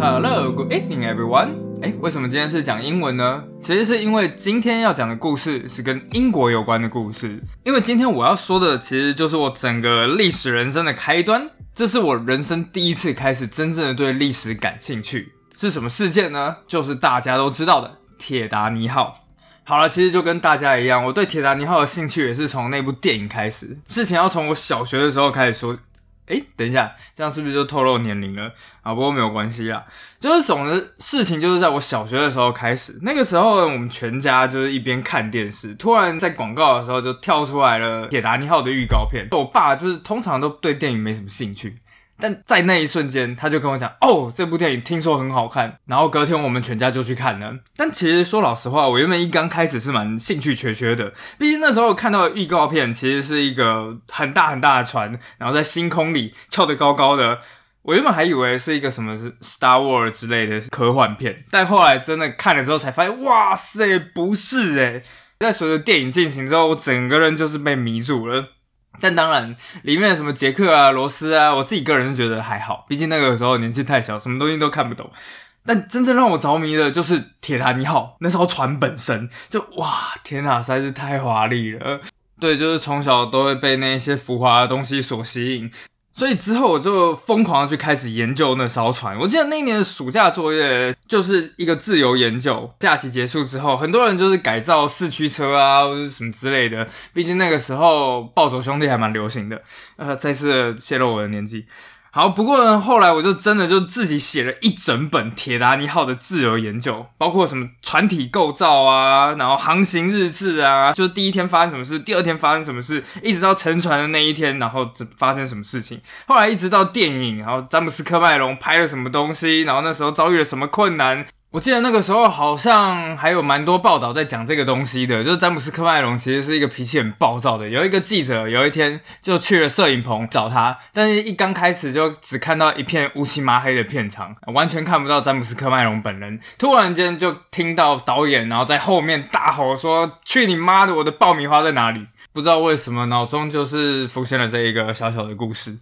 Hello, good evening, everyone. 哎，为什么今天是讲英文呢？其实是因为今天要讲的故事是跟英国有关的故事。因为今天我要说的其实就是我整个历史人生的开端。这是我人生第一次开始真正的对历史感兴趣。是什么事件呢？就是大家都知道的铁达尼号。好了，其实就跟大家一样，我对铁达尼号的兴趣也是从那部电影开始。事情要从我小学的时候开始说。哎，等一下，这样是不是就透露年龄了？啊，不过没有关系啦。就是总之事情，就是在我小学的时候开始。那个时候，我们全家就是一边看电视，突然在广告的时候就跳出来了《铁达尼号》的预告片。我爸就是通常都对电影没什么兴趣。但在那一瞬间，他就跟我讲：“哦，这部电影听说很好看。”然后隔天我们全家就去看了。但其实说老实话，我原本一刚开始是蛮兴趣缺缺的。毕竟那时候看到的预告片，其实是一个很大很大的船，然后在星空里翘得高高的。我原本还以为是一个什么 Star Wars 之类的科幻片，但后来真的看了之后才发现，哇塞，不是诶在随着电影进行之后，我整个人就是被迷住了。但当然，里面的什么杰克啊、罗斯啊，我自己个人是觉得还好，毕竟那个时候年纪太小，什么东西都看不懂。但真正让我着迷的就是铁达尼号，那艘船本身就哇，天哪，实在是太华丽了。对，就是从小都会被那些浮华的东西所吸引。所以之后我就疯狂的去开始研究那艘船。我记得那一年的暑假作业就是一个自由研究。假期结束之后，很多人就是改造四驱车啊，或者什么之类的。毕竟那个时候暴走兄弟还蛮流行的。呃，再次泄露我的年纪。好，不过呢，后来我就真的就自己写了一整本铁达尼号的自由研究，包括什么船体构造啊，然后航行日志啊，就是第一天发生什么事，第二天发生什么事，一直到沉船的那一天，然后发生什么事情。后来一直到电影，然后詹姆斯科麦隆拍了什么东西，然后那时候遭遇了什么困难。我记得那个时候好像还有蛮多报道在讲这个东西的，就是詹姆斯科麦隆其实是一个脾气很暴躁的。有一个记者有一天就去了摄影棚找他，但是一刚开始就只看到一片乌漆麻黑的片场，完全看不到詹姆斯科麦隆本人。突然间就听到导演然后在后面大吼说：“去你妈的！我的爆米花在哪里？”不知道为什么脑中就是浮现了这一个小小的故事。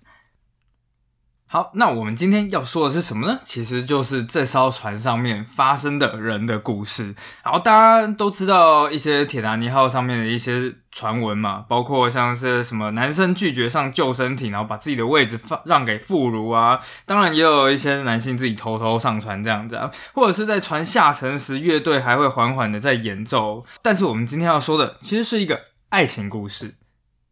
好，那我们今天要说的是什么呢？其实就是这艘船上面发生的人的故事。然后大家都知道一些铁达尼号上面的一些传闻嘛，包括像是什么男生拒绝上救生艇，然后把自己的位置放让给妇孺啊。当然也有一些男性自己偷偷上船这样子啊，或者是在船下沉时，乐队还会缓缓的在演奏。但是我们今天要说的其实是一个爱情故事，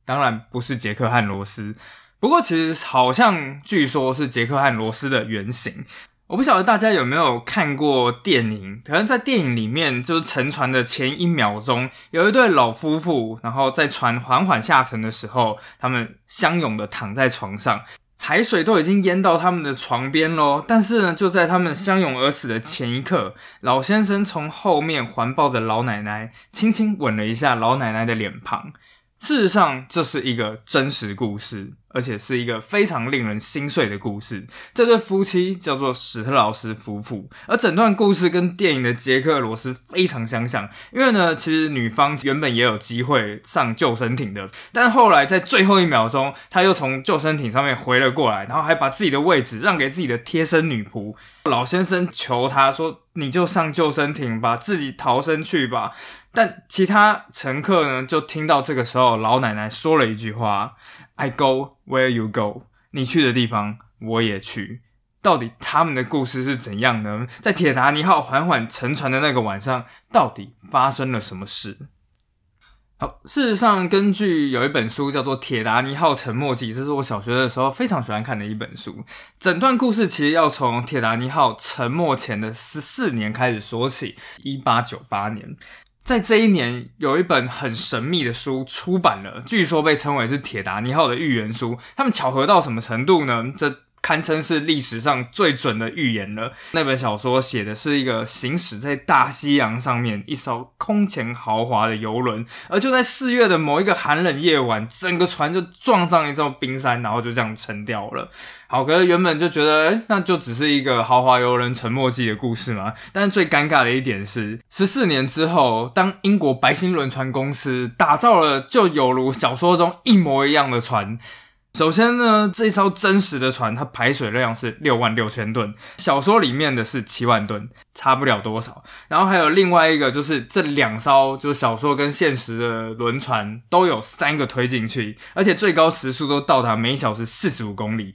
当然不是杰克和罗斯。不过，其实好像据说是杰克和罗斯的原型。我不晓得大家有没有看过电影？可能在电影里面，就是沉船的前一秒钟，有一对老夫妇，然后在船缓缓下沉的时候，他们相拥的躺在床上，海水都已经淹到他们的床边喽。但是呢，就在他们相拥而死的前一刻，老先生从后面环抱着老奶奶，轻轻吻了一下老奶奶的脸庞。事实上，这是一个真实故事，而且是一个非常令人心碎的故事。这对夫妻叫做史特劳斯夫妇，而整段故事跟电影的杰克罗斯非常相像。因为呢，其实女方原本也有机会上救生艇的，但后来在最后一秒钟，他又从救生艇上面回了过来，然后还把自己的位置让给自己的贴身女仆。老先生求他说：“你就上救生艇吧，自己逃生去吧。”但其他乘客呢，就听到这个时候，老奶奶说了一句话：“I go where you go。”你去的地方，我也去。到底他们的故事是怎样呢？在铁达尼号缓缓沉船的那个晚上，到底发生了什么事？好，事实上，根据有一本书叫做《铁达尼号沉没记》，这是我小学的时候非常喜欢看的一本书。整段故事其实要从铁达尼号沉没前的十四年开始说起，一八九八年。在这一年，有一本很神秘的书出版了，据说被称为是铁达尼号的预言书。他们巧合到什么程度呢？这堪称是历史上最准的预言了。那本小说写的是一个行驶在大西洋上面一艘空前豪华的游轮，而就在四月的某一个寒冷夜晚，整个船就撞上一座冰山，然后就这样沉掉了。好，可是原本就觉得，那就只是一个豪华游轮沉没记的故事嘛。但是最尴尬的一点是，十四年之后，当英国白星轮船公司打造了就有如小说中一模一样的船。首先呢，这艘真实的船它排水量是六万六千吨，小说里面的是七万吨，差不了多少。然后还有另外一个，就是这两艘就是小说跟现实的轮船都有三个推进器，而且最高时速都到达每小时四十五公里。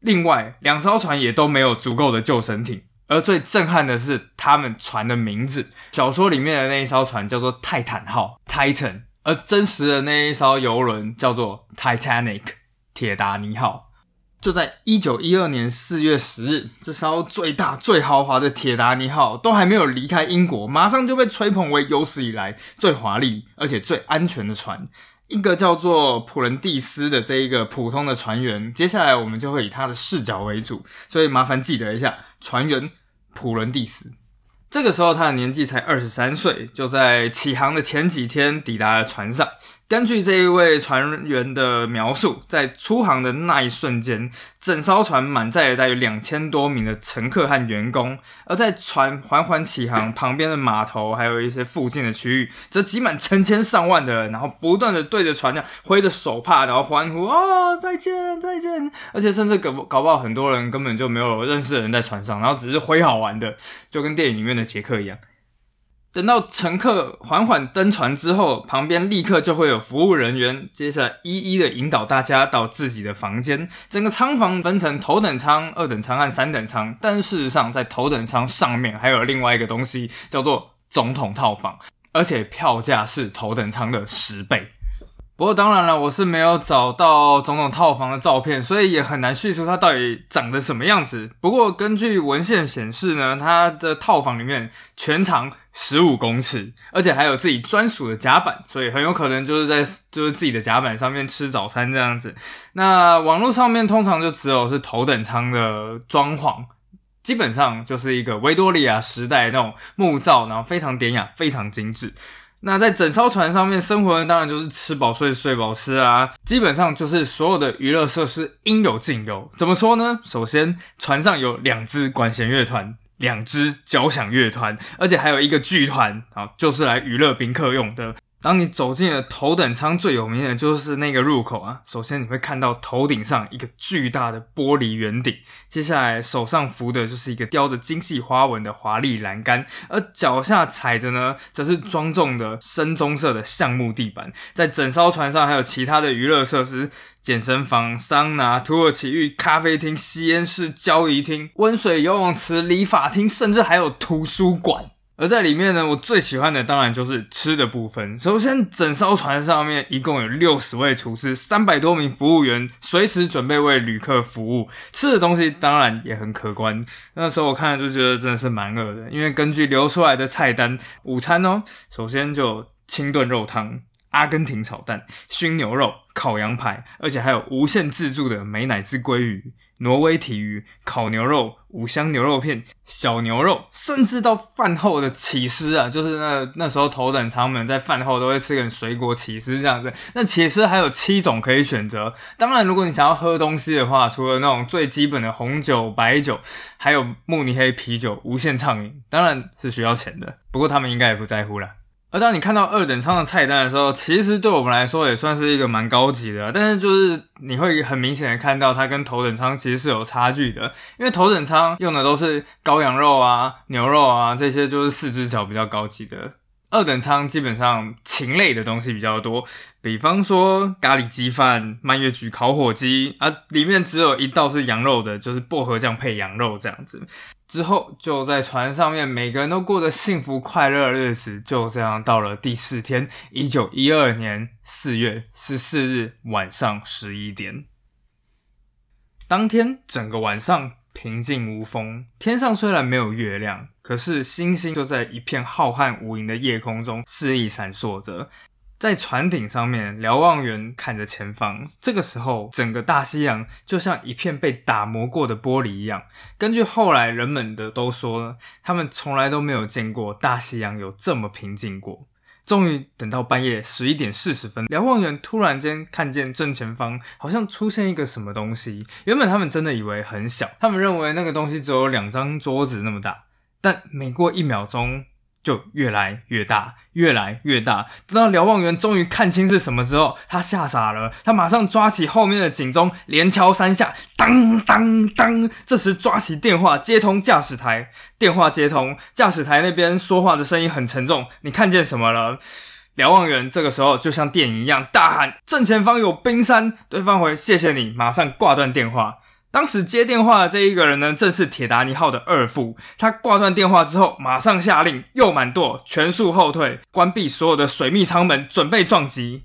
另外两艘船也都没有足够的救生艇，而最震撼的是他们船的名字，小说里面的那一艘船叫做泰坦号 （Titan），而真实的那一艘游轮叫做 Titanic。铁达尼号就在一九一二年四月十日，这艘最大最豪华的铁达尼号都还没有离开英国，马上就被吹捧为有史以来最华丽而且最安全的船。一个叫做普伦蒂斯的这一个普通的船员，接下来我们就会以他的视角为主，所以麻烦记得一下，船员普伦蒂斯。这个时候他的年纪才二十三岁，就在起航的前几天抵达了船上。根据这一位船员的描述，在出航的那一瞬间，整艘船满载了大约两千多名的乘客和员工，而在船缓缓起航旁边的码头，还有一些附近的区域，则挤满成千上万的人，然后不断的对着船桨挥着手帕，然后欢呼啊再见再见，而且甚至搞搞不好很多人根本就没有认识的人在船上，然后只是挥好玩的，就跟电影里面的杰克一样。等到乘客缓缓登船之后，旁边立刻就会有服务人员，接下来一一的引导大家到自己的房间。整个舱房分成头等舱、二等舱和三等舱，但事实上在头等舱上面还有另外一个东西，叫做总统套房，而且票价是头等舱的十倍。不过当然了，我是没有找到总统套房的照片，所以也很难叙述它到底长得什么样子。不过根据文献显示呢，它的套房里面全长十五公尺，而且还有自己专属的甲板，所以很有可能就是在就是自己的甲板上面吃早餐这样子。那网络上面通常就只有是头等舱的装潢，基本上就是一个维多利亚时代那种木造，然后非常典雅，非常精致。那在整艘船上面生活的当然就是吃饱睡，睡饱吃啊，基本上就是所有的娱乐设施应有尽有。怎么说呢？首先，船上有两支管弦乐团，两支交响乐团，而且还有一个剧团啊，就是来娱乐宾客用的。当你走进了头等舱，最有名的就是那个入口啊。首先你会看到头顶上一个巨大的玻璃圆顶，接下来手上扶的就是一个雕着精细花纹的华丽栏杆，而脚下踩着呢，则是庄重的深棕色的橡木地板。在整艘船上还有其他的娱乐设施，健身房、桑拿、土耳其浴、咖啡厅、吸烟室、交易厅、温水游泳池、理发厅，甚至还有图书馆。而在里面呢，我最喜欢的当然就是吃的部分。首先，整艘船上面一共有六十位厨师，三百多名服务员，随时准备为旅客服务。吃的东西当然也很可观。那时候我看了就觉得真的是蛮饿的，因为根据流出来的菜单，午餐哦，首先就清炖肉汤、阿根廷炒蛋、熏牛肉、烤羊排，而且还有无限自助的美乃滋鲑鱼。挪威体鱼、烤牛肉、五香牛肉片、小牛肉，甚至到饭后的起司啊，就是那那时候头等舱们在饭后都会吃点水果起司这样子。那起司还有七种可以选择。当然，如果你想要喝东西的话，除了那种最基本的红酒、白酒，还有慕尼黑啤酒，无限畅饮，当然是需要钱的。不过他们应该也不在乎了。而当你看到二等舱的菜单的时候，其实对我们来说也算是一个蛮高级的，但是就是你会很明显的看到它跟头等舱其实是有差距的，因为头等舱用的都是羔羊肉啊、牛肉啊这些就是四只脚比较高级的，二等舱基本上禽类的东西比较多，比方说咖喱鸡饭、蔓越菊烤火鸡啊，里面只有一道是羊肉的，就是薄荷酱配羊肉这样子。之后就在船上面，每个人都过着幸福快乐的日子。就这样到了第四天，一九一二年四月十四日晚上十一点。当天整个晚上平静无风，天上虽然没有月亮，可是星星就在一片浩瀚无垠的夜空中肆意闪烁着。在船顶上面，瞭望员看着前方。这个时候，整个大西洋就像一片被打磨过的玻璃一样。根据后来人们的都说，他们从来都没有见过大西洋有这么平静过。终于等到半夜十一点四十分，瞭望员突然间看见正前方好像出现一个什么东西。原本他们真的以为很小，他们认为那个东西只有两张桌子那么大。但每过一秒钟，就越来越大，越来越大。等到瞭望员终于看清是什么之后，他吓傻了，他马上抓起后面的警钟，连敲三下，当当当。这时抓起电话接通驾驶台，电话接通，驾驶台那边说话的声音很沉重。你看见什么了？瞭望员这个时候就像电影一样大喊：“正前方有冰山。”对方回：“谢谢你。”马上挂断电话。当时接电话的这一个人呢，正是铁达尼号的二副。他挂断电话之后，马上下令右满舵，全速后退，关闭所有的水密舱门，准备撞击。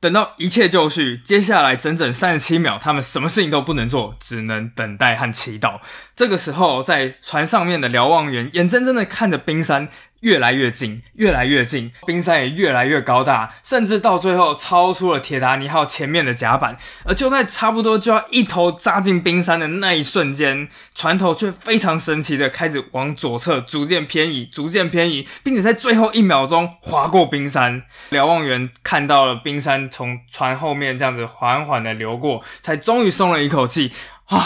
等到一切就绪，接下来整整三十七秒，他们什么事情都不能做，只能等待和祈祷。这个时候，在船上面的瞭望员眼睁睁的看着冰山。越来越近，越来越近，冰山也越来越高大，甚至到最后超出了铁达尼号前面的甲板。而就在差不多就要一头扎进冰山的那一瞬间，船头却非常神奇的开始往左侧逐渐偏移，逐渐偏移，并且在最后一秒钟划过冰山。瞭望员看到了冰山从船后面这样子缓缓的流过，才终于松了一口气。啊，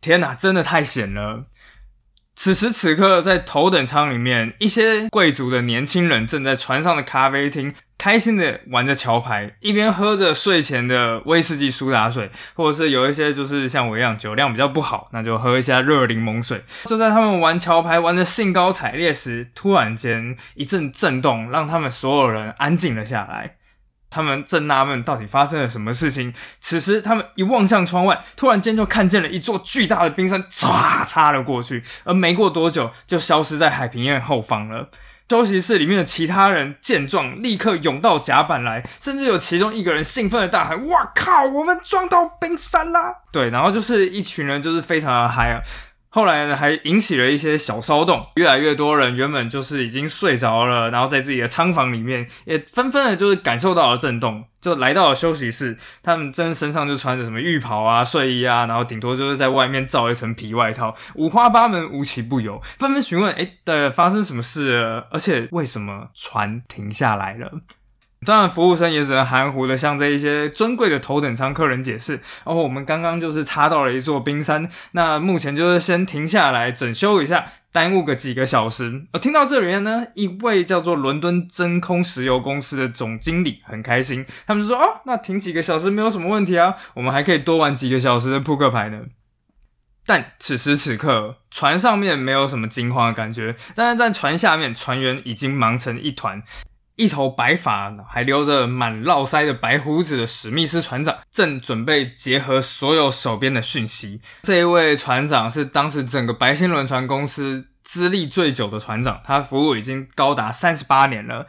天哪，真的太险了！此时此刻，在头等舱里面，一些贵族的年轻人正在船上的咖啡厅开心的玩着桥牌，一边喝着睡前的威士忌苏打水，或者是有一些就是像我一样酒量比较不好，那就喝一下热柠檬水。就在他们玩桥牌玩的兴高采烈时，突然间一阵震动，让他们所有人安静了下来。他们正纳闷到底发生了什么事情。此时，他们一望向窗外，突然间就看见了一座巨大的冰山唰擦了过去，而没过多久就消失在海平面后方了。休息室里面的其他人见状，立刻涌到甲板来，甚至有其中一个人兴奋的大喊：“哇靠，我们撞到冰山啦！”对，然后就是一群人就是非常的嗨啊。后来呢，还引起了一些小骚动，越来越多人原本就是已经睡着了，然后在自己的仓房里面，也纷纷的就是感受到了震动，就来到了休息室。他们真身上就穿着什么浴袍啊、睡衣啊，然后顶多就是在外面罩一层皮外套，五花八门，无奇不有，纷纷询问：哎，的发生什么事了？而且为什么船停下来了？当然，服务生也只能含糊的向这一些尊贵的头等舱客人解释：哦，我们刚刚就是擦到了一座冰山，那目前就是先停下来整修一下，耽误个几个小时。而听到这里面呢，一位叫做伦敦真空石油公司的总经理很开心，他们就说：哦，那停几个小时没有什么问题啊，我们还可以多玩几个小时的扑克牌呢。但此时此刻，船上面没有什么惊慌的感觉，但是在船下面，船员已经忙成一团。一头白发还留着满络腮的白胡子的史密斯船长，正准备结合所有手边的讯息。这一位船长是当时整个白星轮船公司资历最久的船长，他服务已经高达三十八年了。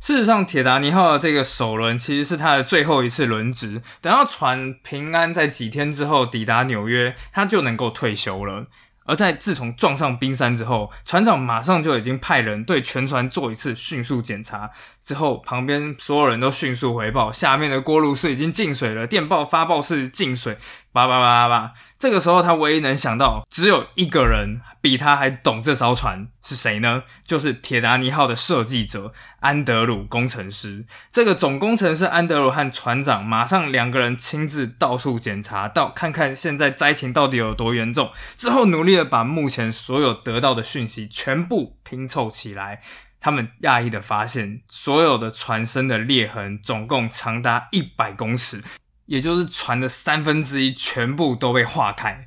事实上，铁达尼号的这个首轮其实是他的最后一次轮值，等到船平安在几天之后抵达纽约，他就能够退休了。而在自从撞上冰山之后，船长马上就已经派人对全船做一次迅速检查。之后，旁边所有人都迅速回报，下面的锅炉室已经进水了，电报发报室进水，叭叭叭叭叭。这个时候，他唯一能想到只有一个人比他还懂这艘船，是谁呢？就是铁达尼号的设计者安德鲁工程师。这个总工程师安德鲁和船长马上两个人亲自到处检查，到看看现在灾情到底有多严重。之后，努力的把目前所有得到的讯息全部拼凑起来。他们讶异的发现，所有的船身的裂痕总共长达一百公尺，也就是船的三分之一全部都被划开。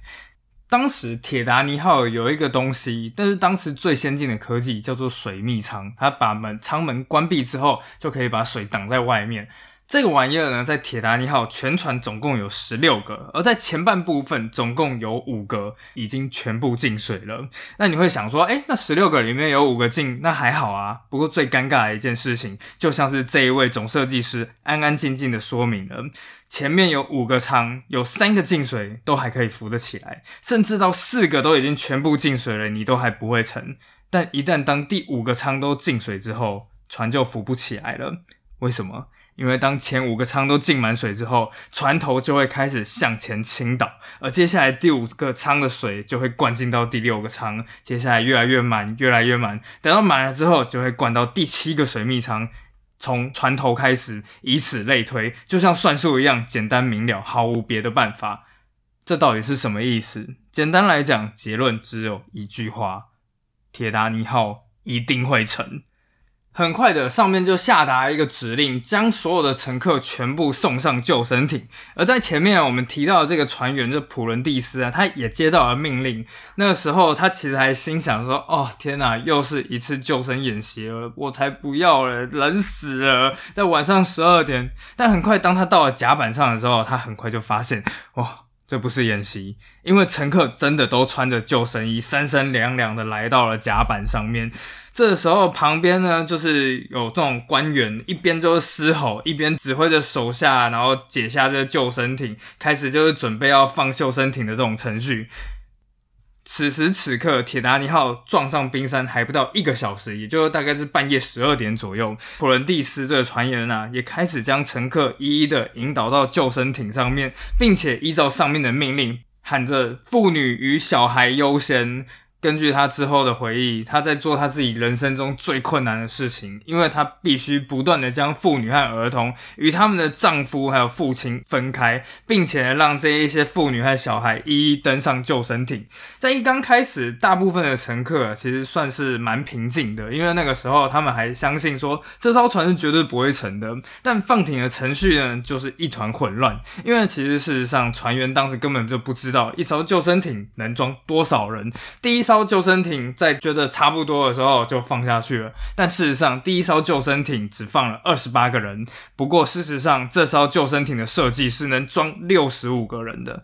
当时铁达尼号有一个东西，但是当时最先进的科技叫做水密舱，它把门舱门关闭之后，就可以把水挡在外面。这个玩意儿呢，在铁达尼号全船总共有十六个，而在前半部分总共有五个已经全部进水了。那你会想说，哎，那十六个里面有五个进，那还好啊。不过最尴尬的一件事情，就像是这一位总设计师安安静静的说明了，前面有五个舱，有三个进水都还可以浮得起来，甚至到四个都已经全部进水了，你都还不会沉。但一旦当第五个舱都进水之后，船就浮不起来了。为什么？因为当前五个舱都浸满水之后，船头就会开始向前倾倒，而接下来第五个舱的水就会灌进到第六个舱，接下来越来越满，越来越满，等到满了之后，就会灌到第七个水密舱，从船头开始，以此类推，就像算术一样简单明了，毫无别的办法。这到底是什么意思？简单来讲，结论只有一句话：铁达尼号一定会沉。很快的，上面就下达一个指令，将所有的乘客全部送上救生艇。而在前面我们提到的这个船员，就普伦蒂斯啊，他也接到了命令。那个时候，他其实还心想说：“哦，天哪，又是一次救生演习了，我才不要了，冷死了！”在晚上十二点，但很快当他到了甲板上的时候，他很快就发现，哇，这不是演习，因为乘客真的都穿着救生衣，三三两两的来到了甲板上面。这时候旁边呢，就是有这种官员，一边就是嘶吼，一边指挥着手下，然后解下这个救生艇，开始就是准备要放救生艇的这种程序。此时此刻，铁达尼号撞上冰山还不到一个小时，也就大概是半夜十二点左右。普伦蒂斯这个船员啊，也开始将乘客一一的引导到救生艇上面，并且依照上面的命令，喊着“妇女与小孩优先”。根据他之后的回忆，他在做他自己人生中最困难的事情，因为他必须不断的将妇女和儿童与他们的丈夫还有父亲分开，并且让这一些妇女和小孩一一登上救生艇。在一刚开始，大部分的乘客其实算是蛮平静的，因为那个时候他们还相信说这艘船是绝对不会沉的。但放艇的程序呢，就是一团混乱，因为其实事实上船员当时根本就不知道一艘救生艇能装多少人。第一艘。艘救生艇在觉得差不多的时候就放下去了，但事实上第一艘救生艇只放了二十八个人。不过事实上，这艘救生艇的设计是能装六十五个人的。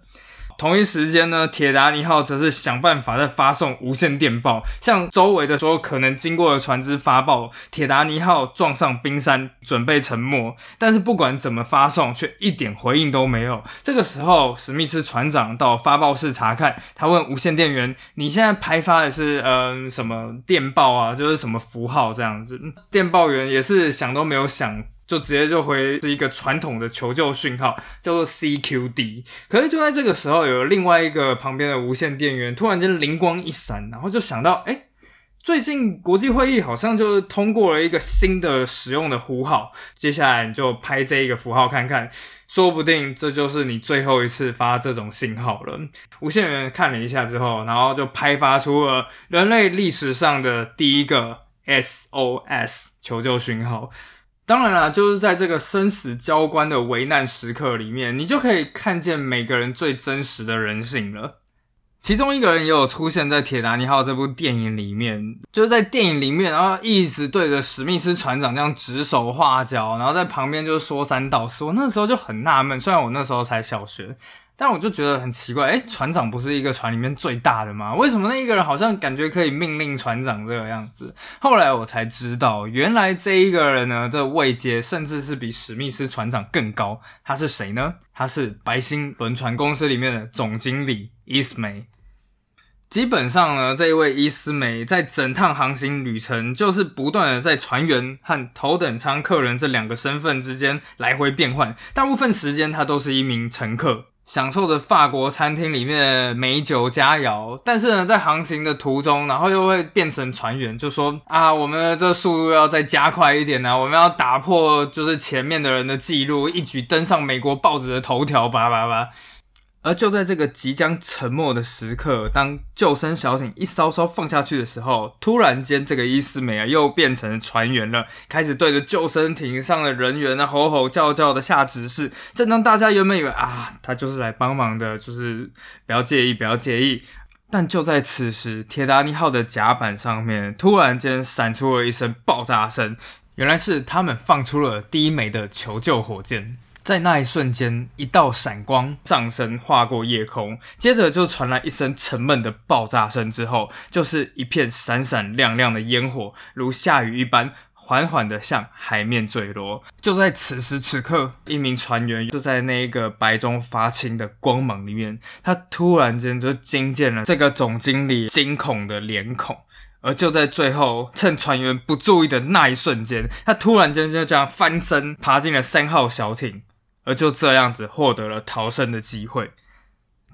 同一时间呢，铁达尼号则是想办法在发送无线电报，向周围的所有可能经过的船只发报：铁达尼号撞上冰山，准备沉没。但是不管怎么发送，却一点回应都没有。这个时候，史密斯船长到发报室查看，他问无线电员：“你现在拍发的是嗯什么电报啊？就是什么符号这样子？”电报员也是想都没有想。就直接就回是一个传统的求救讯号，叫做 CQD。可是就在这个时候，有另外一个旁边的无线电源突然间灵光一闪，然后就想到，哎，最近国际会议好像就通过了一个新的使用的呼号，接下来你就拍这一个符号看看，说不定这就是你最后一次发这种信号了。无线员看了一下之后，然后就拍发出了人类历史上的第一个 SOS 求救讯号。当然啦，就是在这个生死交关的危难时刻里面，你就可以看见每个人最真实的人性了。其中一个人也有出现在《铁达尼号》这部电影里面，就是在电影里面，然后一直对着史密斯船长这样指手画脚，然后在旁边就是说三道四。我那时候就很纳闷，虽然我那时候才小学。但我就觉得很奇怪，哎，船长不是一个船里面最大的吗？为什么那一个人好像感觉可以命令船长这个样子？后来我才知道，原来这一个人呢的位阶甚至是比史密斯船长更高。他是谁呢？他是白星轮船公司里面的总经理伊斯梅。基本上呢，这一位伊斯梅在整趟航行旅程，就是不断的在船员和头等舱客人这两个身份之间来回变换，大部分时间他都是一名乘客。享受着法国餐厅里面的美酒佳肴，但是呢，在航行的途中，然后又会变成船员，就说啊，我们的这速度要再加快一点呢，我们要打破就是前面的人的记录，一举登上美国报纸的头条，叭叭叭。而就在这个即将沉没的时刻，当救生小艇一稍稍放下去的时候，突然间，这个伊斯梅啊又变成船员了，开始对着救生艇上的人员呢吼吼叫叫的下指示。正当大家原本以为啊，他就是来帮忙的，就是不要介意，不要介意。但就在此时，铁达尼号的甲板上面突然间闪出了一声爆炸声，原来是他们放出了第一枚的求救火箭。在那一瞬间，一道闪光上升，划过夜空，接着就传来一声沉闷的爆炸声，之后就是一片闪闪亮亮的烟火，如下雨一般，缓缓地向海面坠落。就在此时此刻，一名船员就在那一个白中发青的光芒里面，他突然间就惊见了这个总经理惊恐的脸孔。而就在最后，趁船员不注意的那一瞬间，他突然间就这样翻身，爬进了三号小艇。而就这样子获得了逃生的机会。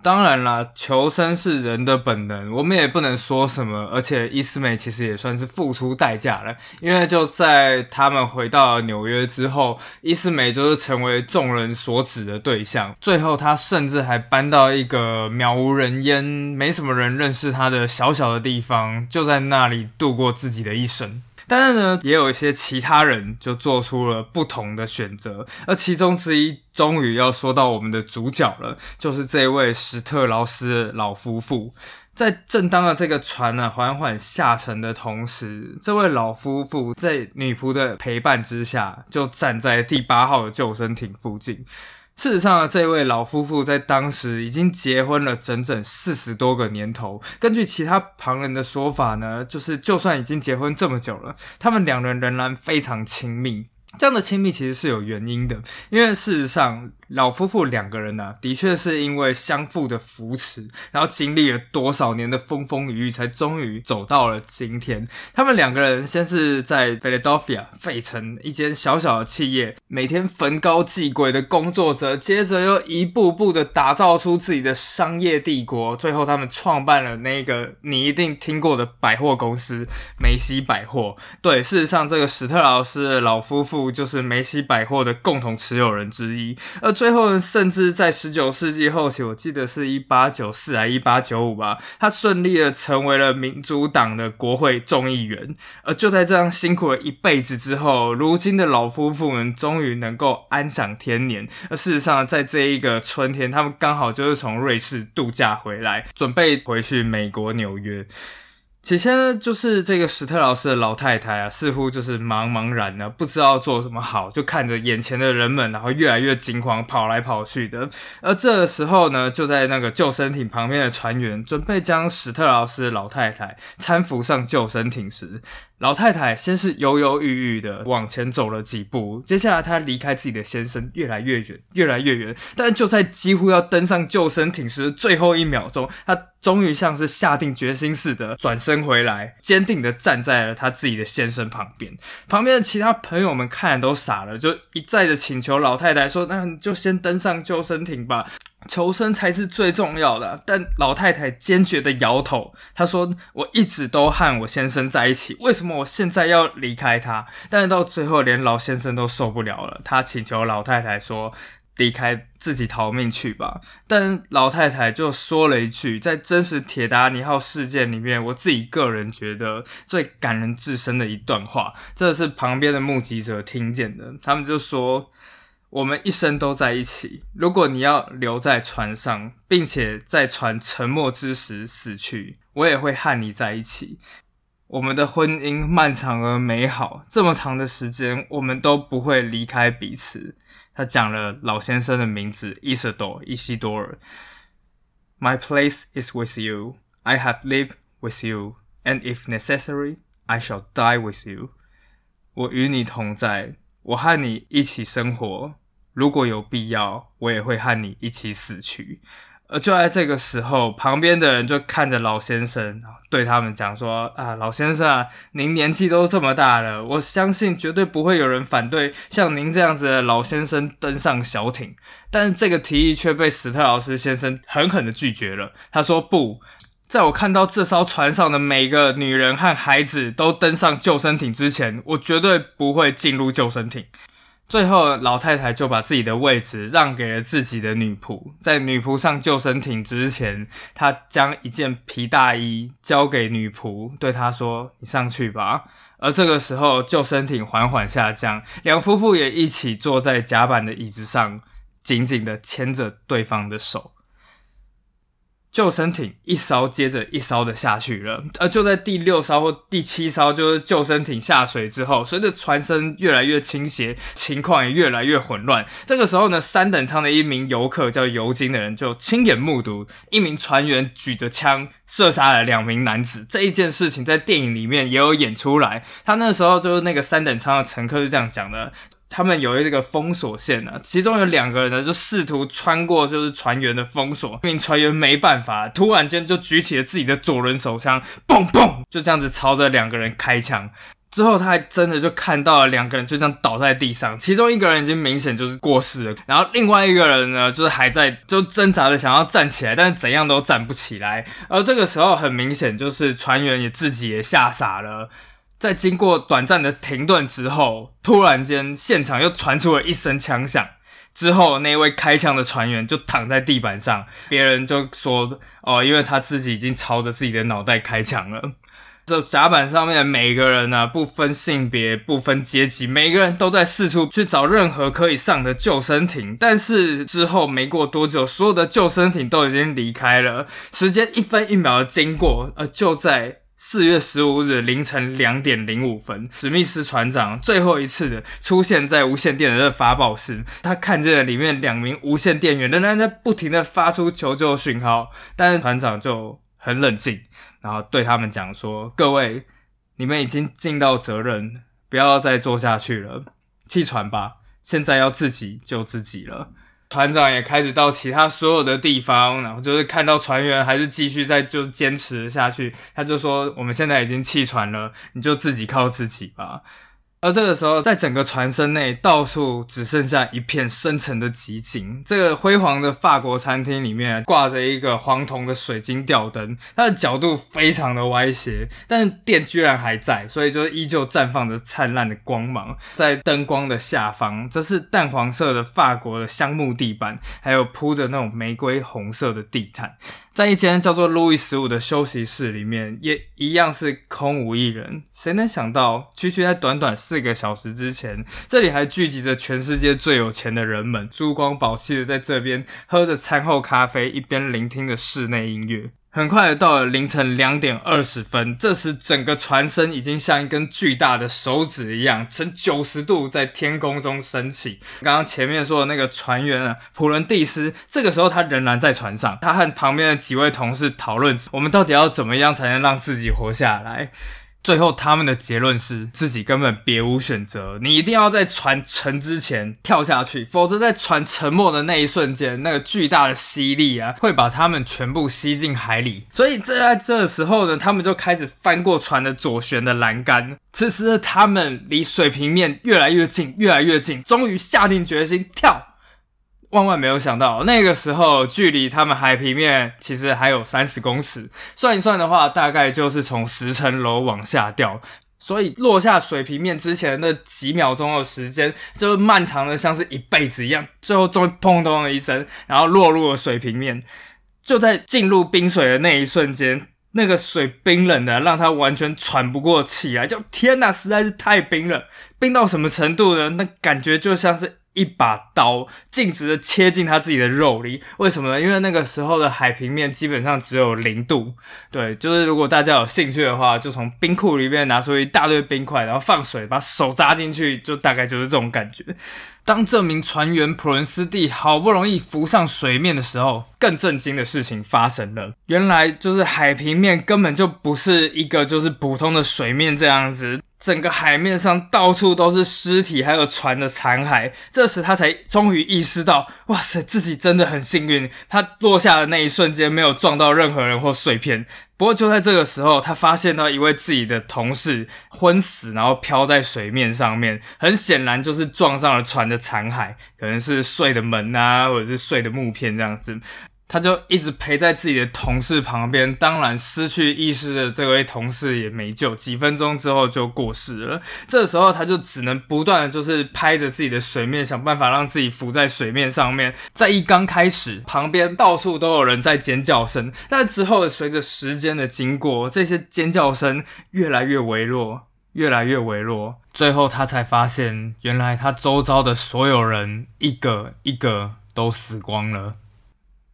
当然啦，求生是人的本能，我们也不能说什么。而且伊斯美其实也算是付出代价了，因为就在他们回到纽约之后，伊斯美就是成为众人所指的对象。最后，他甚至还搬到一个渺无人烟、没什么人认识他的小小的地方，就在那里度过自己的一生。但是呢，也有一些其他人就做出了不同的选择，而其中之一终于要说到我们的主角了，就是这位史特劳斯老夫妇。在正当的这个船呢缓缓下沉的同时，这位老夫妇在女仆的陪伴之下，就站在第八号的救生艇附近。事实上，这位老夫妇在当时已经结婚了整整四十多个年头。根据其他旁人的说法呢，就是就算已经结婚这么久了，他们两人仍然非常亲密。这样的亲密其实是有原因的，因为事实上。老夫妇两个人呢，的确是因为相互的扶持，然后经历了多少年的风风雨雨，才终于走到了今天。他们两个人先是在 Philadelphia 费城一间小小的企业，每天焚高继贵的工作着，接着又一步步的打造出自己的商业帝国。最后，他们创办了那个你一定听过的百货公司——梅西百货。对，事实上，这个史特劳斯老夫妇就是梅西百货的共同持有人之一，而。最后呢，甚至在十九世纪后期，我记得是一八九四还一八九五吧，他顺利的成为了民主党的国会众议员。而就在这样辛苦了一辈子之后，如今的老夫妇们终于能够安享天年。而事实上，在这一个春天，他们刚好就是从瑞士度假回来，准备回去美国纽约。起先呢，就是这个史特劳斯的老太太啊，似乎就是茫茫然呢，不知道做什么好，就看着眼前的人们，然后越来越惊慌，跑来跑去的。而这时候呢，就在那个救生艇旁边的船员准备将史特劳斯老太太搀扶上救生艇时，老太太先是犹犹豫豫的往前走了几步，接下来她离开自己的先生越来越远，越来越远。但就在几乎要登上救生艇时的，最后一秒钟，她终于像是下定决心似的转身回来，坚定的站在了他自己的先生旁边。旁边的其他朋友们看都傻了，就一再的请求老太太说：“那你就先登上救生艇吧。”求生才是最重要的，但老太太坚决的摇头。她说：“我一直都和我先生在一起，为什么我现在要离开他？”但是到最后，连老先生都受不了了，他请求老太太说：“离开，自己逃命去吧。”但老太太就说了一句，在真实铁达尼号事件里面，我自己个人觉得最感人至深的一段话，这是旁边的目击者听见的。他们就说。我们一生都在一起。如果你要留在船上，并且在船沉没之时死去，我也会和你在一起。我们的婚姻漫长而美好，这么长的时间，我们都不会离开彼此。他讲了老先生的名字，伊瑟多，伊西多尔。My place is with you. I have lived with you, and if necessary, I shall die with you. 我与你同在，我和你一起生活。如果有必要，我也会和你一起死去。而就在这个时候，旁边的人就看着老先生，对他们讲说：“啊，老先生啊，您年纪都这么大了，我相信绝对不会有人反对像您这样子的老先生登上小艇。”但是这个提议却被史特劳斯先生狠狠的拒绝了。他说：“不，在我看到这艘船上的每个女人和孩子都登上救生艇之前，我绝对不会进入救生艇。”最后，老太太就把自己的位置让给了自己的女仆。在女仆上救生艇之前，她将一件皮大衣交给女仆，对她说：“你上去吧。”而这个时候，救生艇缓缓下降，两夫妇也一起坐在甲板的椅子上，紧紧的牵着对方的手。救生艇一艘接着一艘的下去了，而就在第六艘或第七艘，就是救生艇下水之后，随着船身越来越倾斜，情况也越来越混乱。这个时候呢，三等舱的一名游客叫尤金的人就亲眼目睹一名船员举着枪射杀了两名男子。这一件事情在电影里面也有演出来。他那时候就是那个三等舱的乘客是这样讲的。他们有一个封锁线呢，其中有两个人呢，就试图穿过就是船员的封锁，那名船员没办法，突然间就举起了自己的左轮手枪，嘣嘣，就这样子朝着两个人开枪。之后他还真的就看到了两个人就这样倒在地上，其中一个人已经明显就是过世了，然后另外一个人呢，就是还在就挣扎着想要站起来，但是怎样都站不起来。而这个时候很明显就是船员也自己也吓傻了。在经过短暂的停顿之后，突然间现场又传出了一声枪响。之后，那位开枪的船员就躺在地板上，别人就说：“哦，因为他自己已经朝着自己的脑袋开枪了。”这甲板上面的每个人呢，不分性别、不分阶级，每个人都在四处去找任何可以上的救生艇。但是之后没过多久，所有的救生艇都已经离开了。时间一分一秒的经过，呃，就在。四月十五日凌晨两点零五分，史密斯船长最后一次的出现在无线电的发报室。他看见了里面两名无线电员仍然在不停的发出求救讯号，但是船长就很冷静，然后对他们讲说：“各位，你们已经尽到责任，不要再做下去了，弃船吧，现在要自己救自己了。”船长也开始到其他所有的地方，然后就是看到船员还是继续在就是坚持下去，他就说：“我们现在已经弃船了，你就自己靠自己吧。”而这个时候，在整个船身内，到处只剩下一片深沉的寂静。这个辉煌的法国餐厅里面，挂着一个黄铜的水晶吊灯，它的角度非常的歪斜，但是电居然还在，所以就依旧绽放着灿烂的光芒。在灯光的下方，这是淡黄色的法国的香木地板，还有铺着那种玫瑰红色的地毯。在一间叫做路易十五的休息室里面，也一样是空无一人。谁能想到，区区在短短四个小时之前，这里还聚集着全世界最有钱的人们，珠光宝气的在这边喝着餐后咖啡，一边聆听着室内音乐。很快到了凌晨两点二十分，这时整个船身已经像一根巨大的手指一样，呈九十度在天空中升起。刚刚前面说的那个船员啊，普伦蒂斯，这个时候他仍然在船上，他和旁边的几位同事讨论，我们到底要怎么样才能让自己活下来。最后，他们的结论是自己根本别无选择，你一定要在船沉之前跳下去，否则在船沉没的那一瞬间，那个巨大的吸力啊，会把他们全部吸进海里。所以，这在这时候呢，他们就开始翻过船的左舷的栏杆。此时的，他们离水平面越来越近，越来越近，终于下定决心跳。万万没有想到，那个时候距离他们海平面其实还有三十公尺，算一算的话，大概就是从十层楼往下掉。所以落下水平面之前的几秒钟的时间，就漫长的像是一辈子一样。最后终于砰咚的一声，然后落入了水平面。就在进入冰水的那一瞬间，那个水冰冷的让他完全喘不过气来。就天哪，实在是太冰了！冰到什么程度呢？那感觉就像是。一把刀径直的切进他自己的肉里，为什么呢？因为那个时候的海平面基本上只有零度。对，就是如果大家有兴趣的话，就从冰库里面拿出一大堆冰块，然后放水，把手扎进去，就大概就是这种感觉。当这名船员普伦斯蒂好不容易浮上水面的时候，更震惊的事情发生了。原来就是海平面根本就不是一个就是普通的水面这样子。整个海面上到处都是尸体，还有船的残骸。这时他才终于意识到，哇塞，自己真的很幸运。他落下的那一瞬间没有撞到任何人或碎片。不过就在这个时候，他发现到一位自己的同事昏死，然后漂在水面上面。很显然就是撞上了船的残骸，可能是碎的门啊，或者是碎的木片这样子。他就一直陪在自己的同事旁边，当然失去意识的这位同事也没救，几分钟之后就过世了。这时候他就只能不断的就是拍着自己的水面，想办法让自己浮在水面上面。在一刚开始，旁边到处都有人在尖叫声，但之后随着时间的经过，这些尖叫声越来越微弱，越来越微弱，最后他才发现，原来他周遭的所有人一个一个都死光了。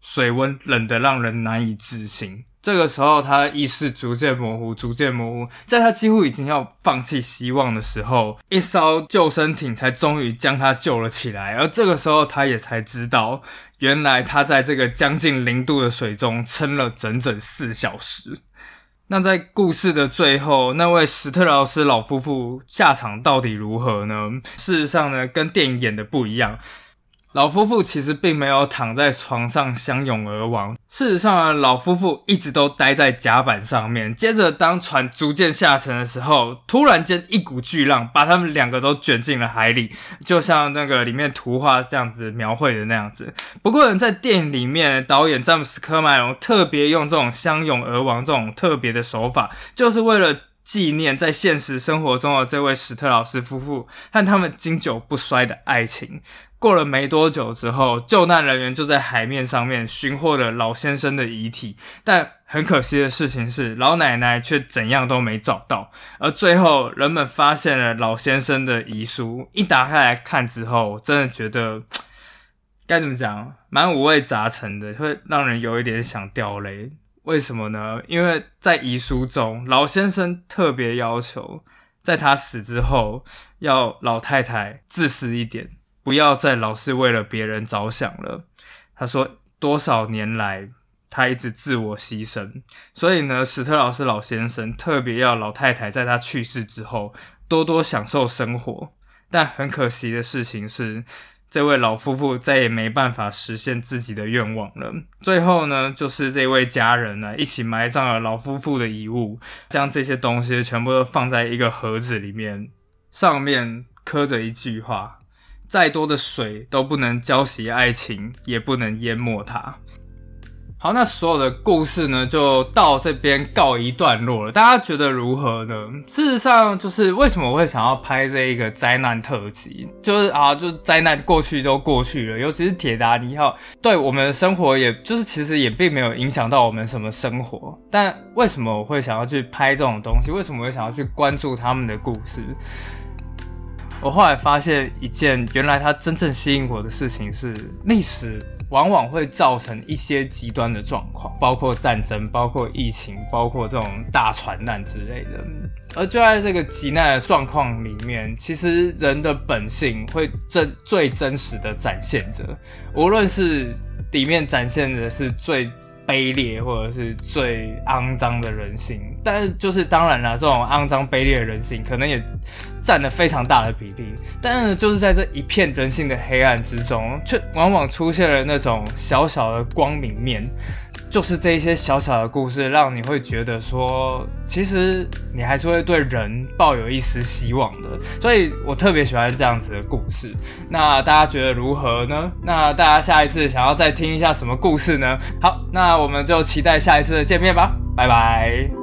水温冷得让人难以置信。这个时候，他意识逐渐模糊，逐渐模糊。在他几乎已经要放弃希望的时候，一艘救生艇才终于将他救了起来。而这个时候，他也才知道，原来他在这个将近零度的水中撑了整整四小时。那在故事的最后，那位史特劳斯老夫妇下场到底如何呢？事实上呢，跟电影演的不一样。老夫妇其实并没有躺在床上相拥而亡。事实上，老夫妇一直都待在甲板上面。接着，当船逐渐下沉的时候，突然间一股巨浪把他们两个都卷进了海里，就像那个里面图画这样子描绘的那样子。不过，在电影里面，导演詹姆斯科麦隆特别用这种相拥而亡这种特别的手法，就是为了。纪念在现实生活中的这位史特老师夫妇和他们经久不衰的爱情。过了没多久之后，救难人员就在海面上面寻获了老先生的遗体，但很可惜的事情是，老奶奶却怎样都没找到。而最后，人们发现了老先生的遗书，一打开来看之后，真的觉得该怎么讲，蛮五味杂陈的，会让人有一点想掉泪。为什么呢？因为在遗书中，老先生特别要求，在他死之后，要老太太自私一点。不要再老是为了别人着想了。他说，多少年来他一直自我牺牲，所以呢，史特老师老先生特别要老太太在他去世之后多多享受生活。但很可惜的事情是，这位老夫妇再也没办法实现自己的愿望了。最后呢，就是这位家人呢一起埋葬了老夫妇的遗物，将这些东西全部都放在一个盒子里面，上面刻着一句话。再多的水都不能浇熄爱情，也不能淹没它。好，那所有的故事呢，就到这边告一段落了。大家觉得如何呢？事实上，就是为什么我会想要拍这一个灾难特辑，就是啊，就灾难过去就过去了。尤其是铁达尼号，对我们的生活，也就是其实也并没有影响到我们什么生活。但为什么我会想要去拍这种东西？为什么会想要去关注他们的故事？我后来发现一件，原来它真正吸引我的事情是，历史往往会造成一些极端的状况，包括战争，包括疫情，包括这种大船难之类的。而就在这个极难的状况里面，其实人的本性会真最真实的展现着，无论是里面展现的是最。卑劣或者是最肮脏的人性，但是就是当然了，这种肮脏卑劣的人性可能也占了非常大的比例。但是就是在这一片人性的黑暗之中，却往往出现了那种小小的光明面。就是这一些小小的故事，让你会觉得说，其实你还是会对人抱有一丝希望的。所以我特别喜欢这样子的故事。那大家觉得如何呢？那大家下一次想要再听一下什么故事呢？好，那我们就期待下一次的见面吧，拜拜。